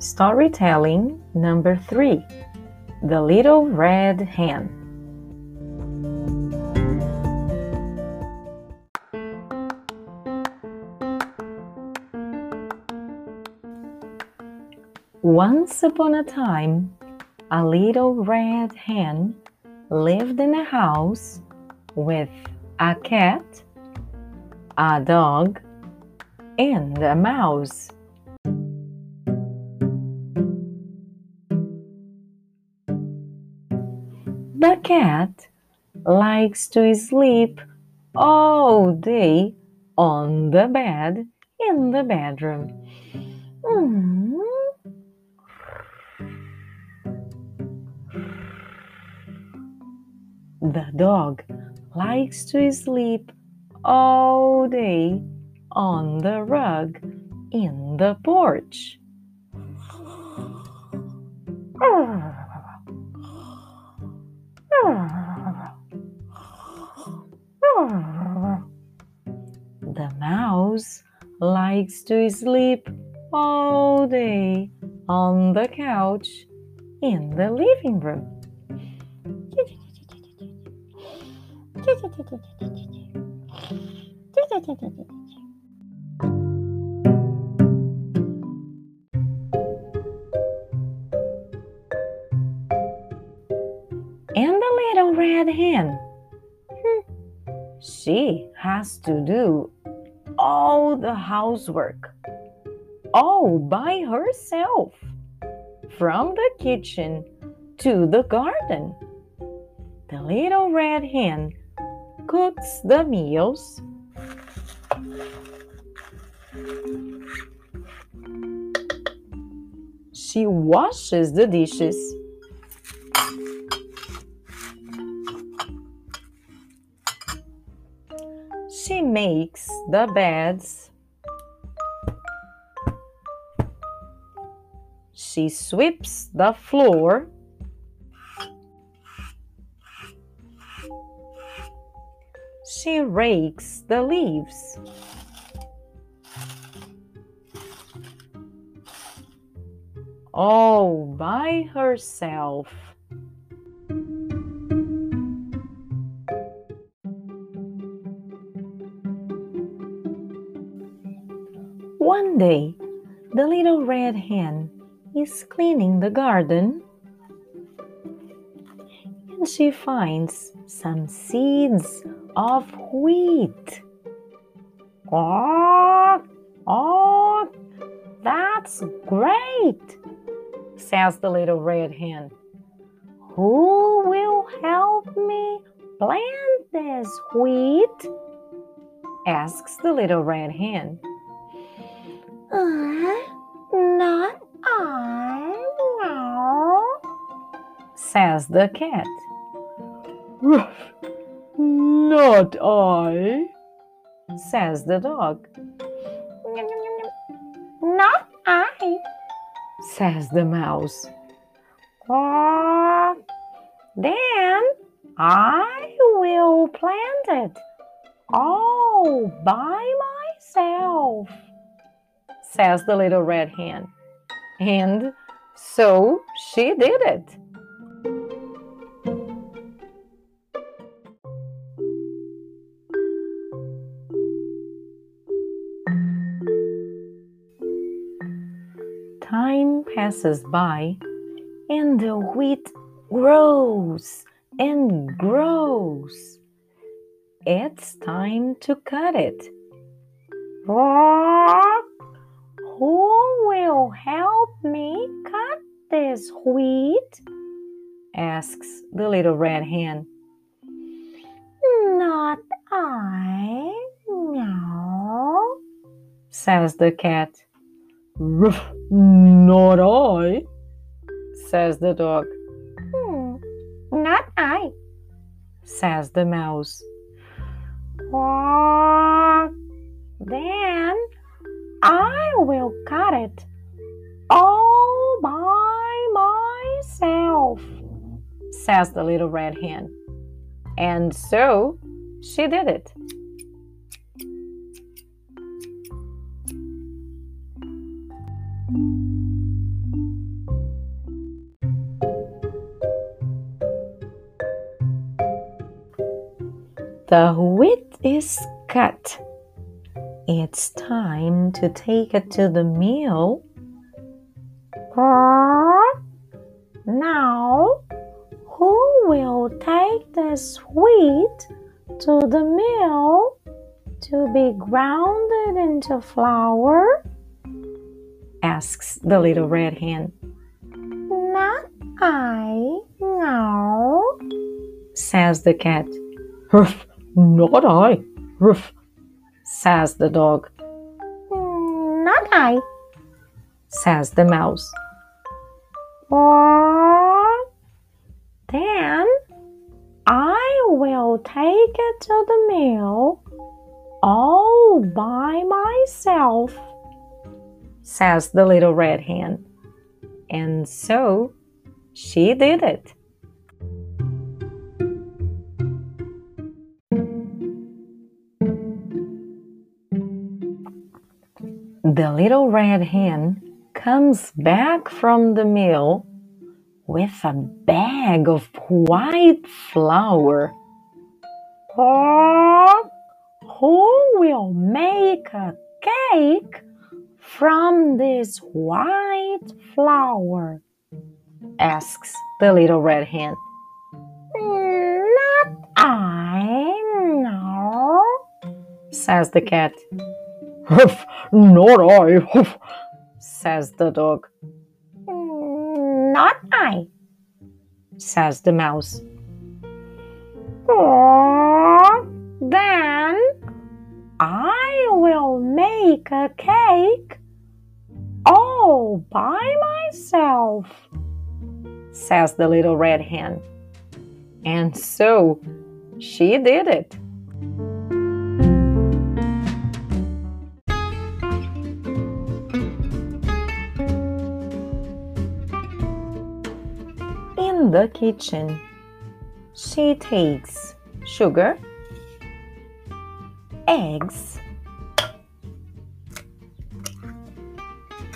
Storytelling number three The Little Red Hen. Once upon a time, a little red hen lived in a house with a cat, a dog, and a mouse. Cat likes to sleep all day on the bed in the bedroom. The dog likes to sleep all day on the rug in the porch. Ah. Likes to sleep all day on the couch in the living room. And the little red hen. Hmm. She has to do all the housework all by herself from the kitchen to the garden. The little red hen cooks the meals. She washes the dishes. She makes the beds. She sweeps the floor. She rakes the leaves. All by herself. One day, the little red hen is cleaning the garden and she finds some seeds of wheat. Oh, oh, that's great, says the little red hen. Who will help me plant this wheat? asks the little red hen. Says the cat. Ruff, not I, says the dog. Not I, says the mouse. Oh, then I will plant it all by myself, says the little red hen. And so she did it. Passes by and the wheat grows and grows. It's time to cut it. Who will help me cut this wheat? asks the little red hen. Not I, no, says the cat. Ruff, not I, says the dog. Hmm, not I, says the mouse. Well, then I will cut it all by myself, says the little red hen. And so she did it. The wheat is cut. It's time to take it to the mill. Now, who will take this wheat to the mill to be grounded into flour? asks the little red hen. Not I, no, says the cat. Ruff, not I. Ruff, says the dog. Mm, not I, says the mouse. What? Then I will take it to the mill all by myself, says the little red hen. And so she did it. The little red hen comes back from the mill with a bag of white flour. Oh, who will make a cake from this white flour? asks the little red hen. Mm, not I, no, says the cat. Ruff, not I. Ruff, says the dog. Mm, not I, says the mouse. Oh, then I will make a cake all by myself, says the little red hen. And so she did it. In the kitchen, she takes sugar, eggs,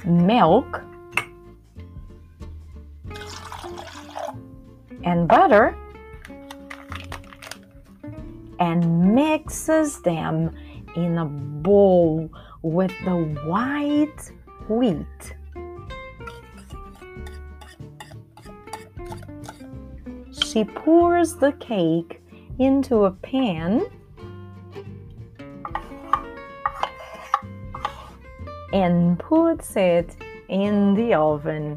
milk, and butter and mixes them in a bowl with the white wheat. She pours the cake into a pan and puts it in the oven.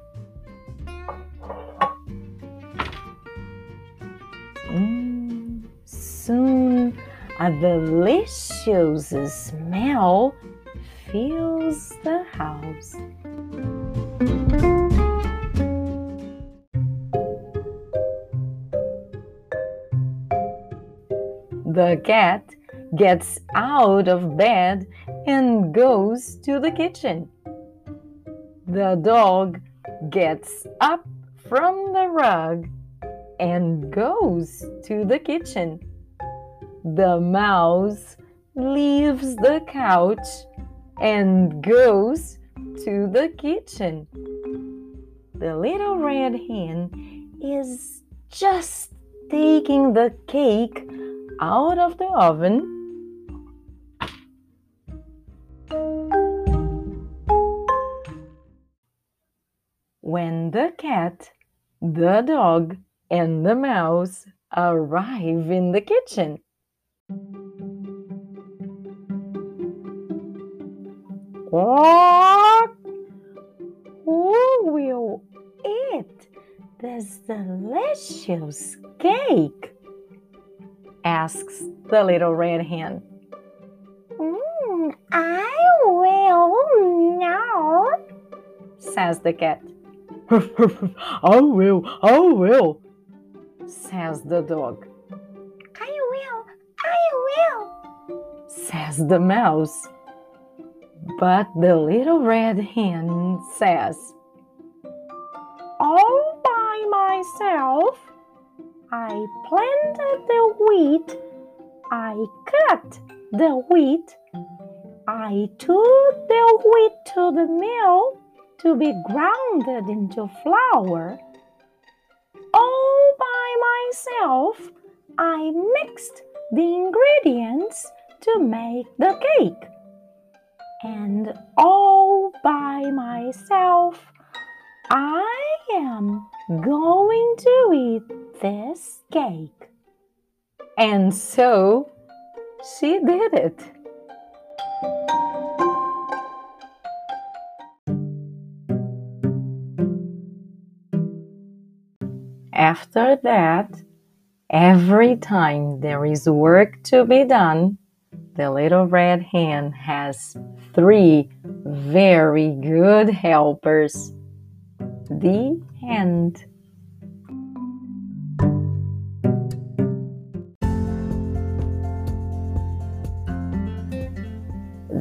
Mm, soon a delicious smell fills the house. The cat gets out of bed and goes to the kitchen. The dog gets up from the rug and goes to the kitchen. The mouse leaves the couch and goes to the kitchen. The little red hen is just taking the cake out of the oven. When the cat, the dog, and the mouse arrive in the kitchen. What? Who will eat this delicious cake? Asks the little red hen. Mm, I will now, says the cat. I will, I will, says the dog. I will, I will, says the mouse. But the little red hen says, All by myself, I planted the wheat, I cut the wheat, I took the wheat to the mill to be grounded into flour. All by myself, I mixed the ingredients to make the cake. And all by myself, I am going to eat this cake. And so she did it. After that, every time there is work to be done, the little red hen has three very good helpers. The end.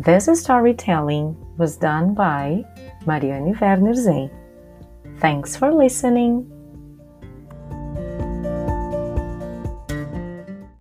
This storytelling was done by Mariane Werner. Thanks for listening.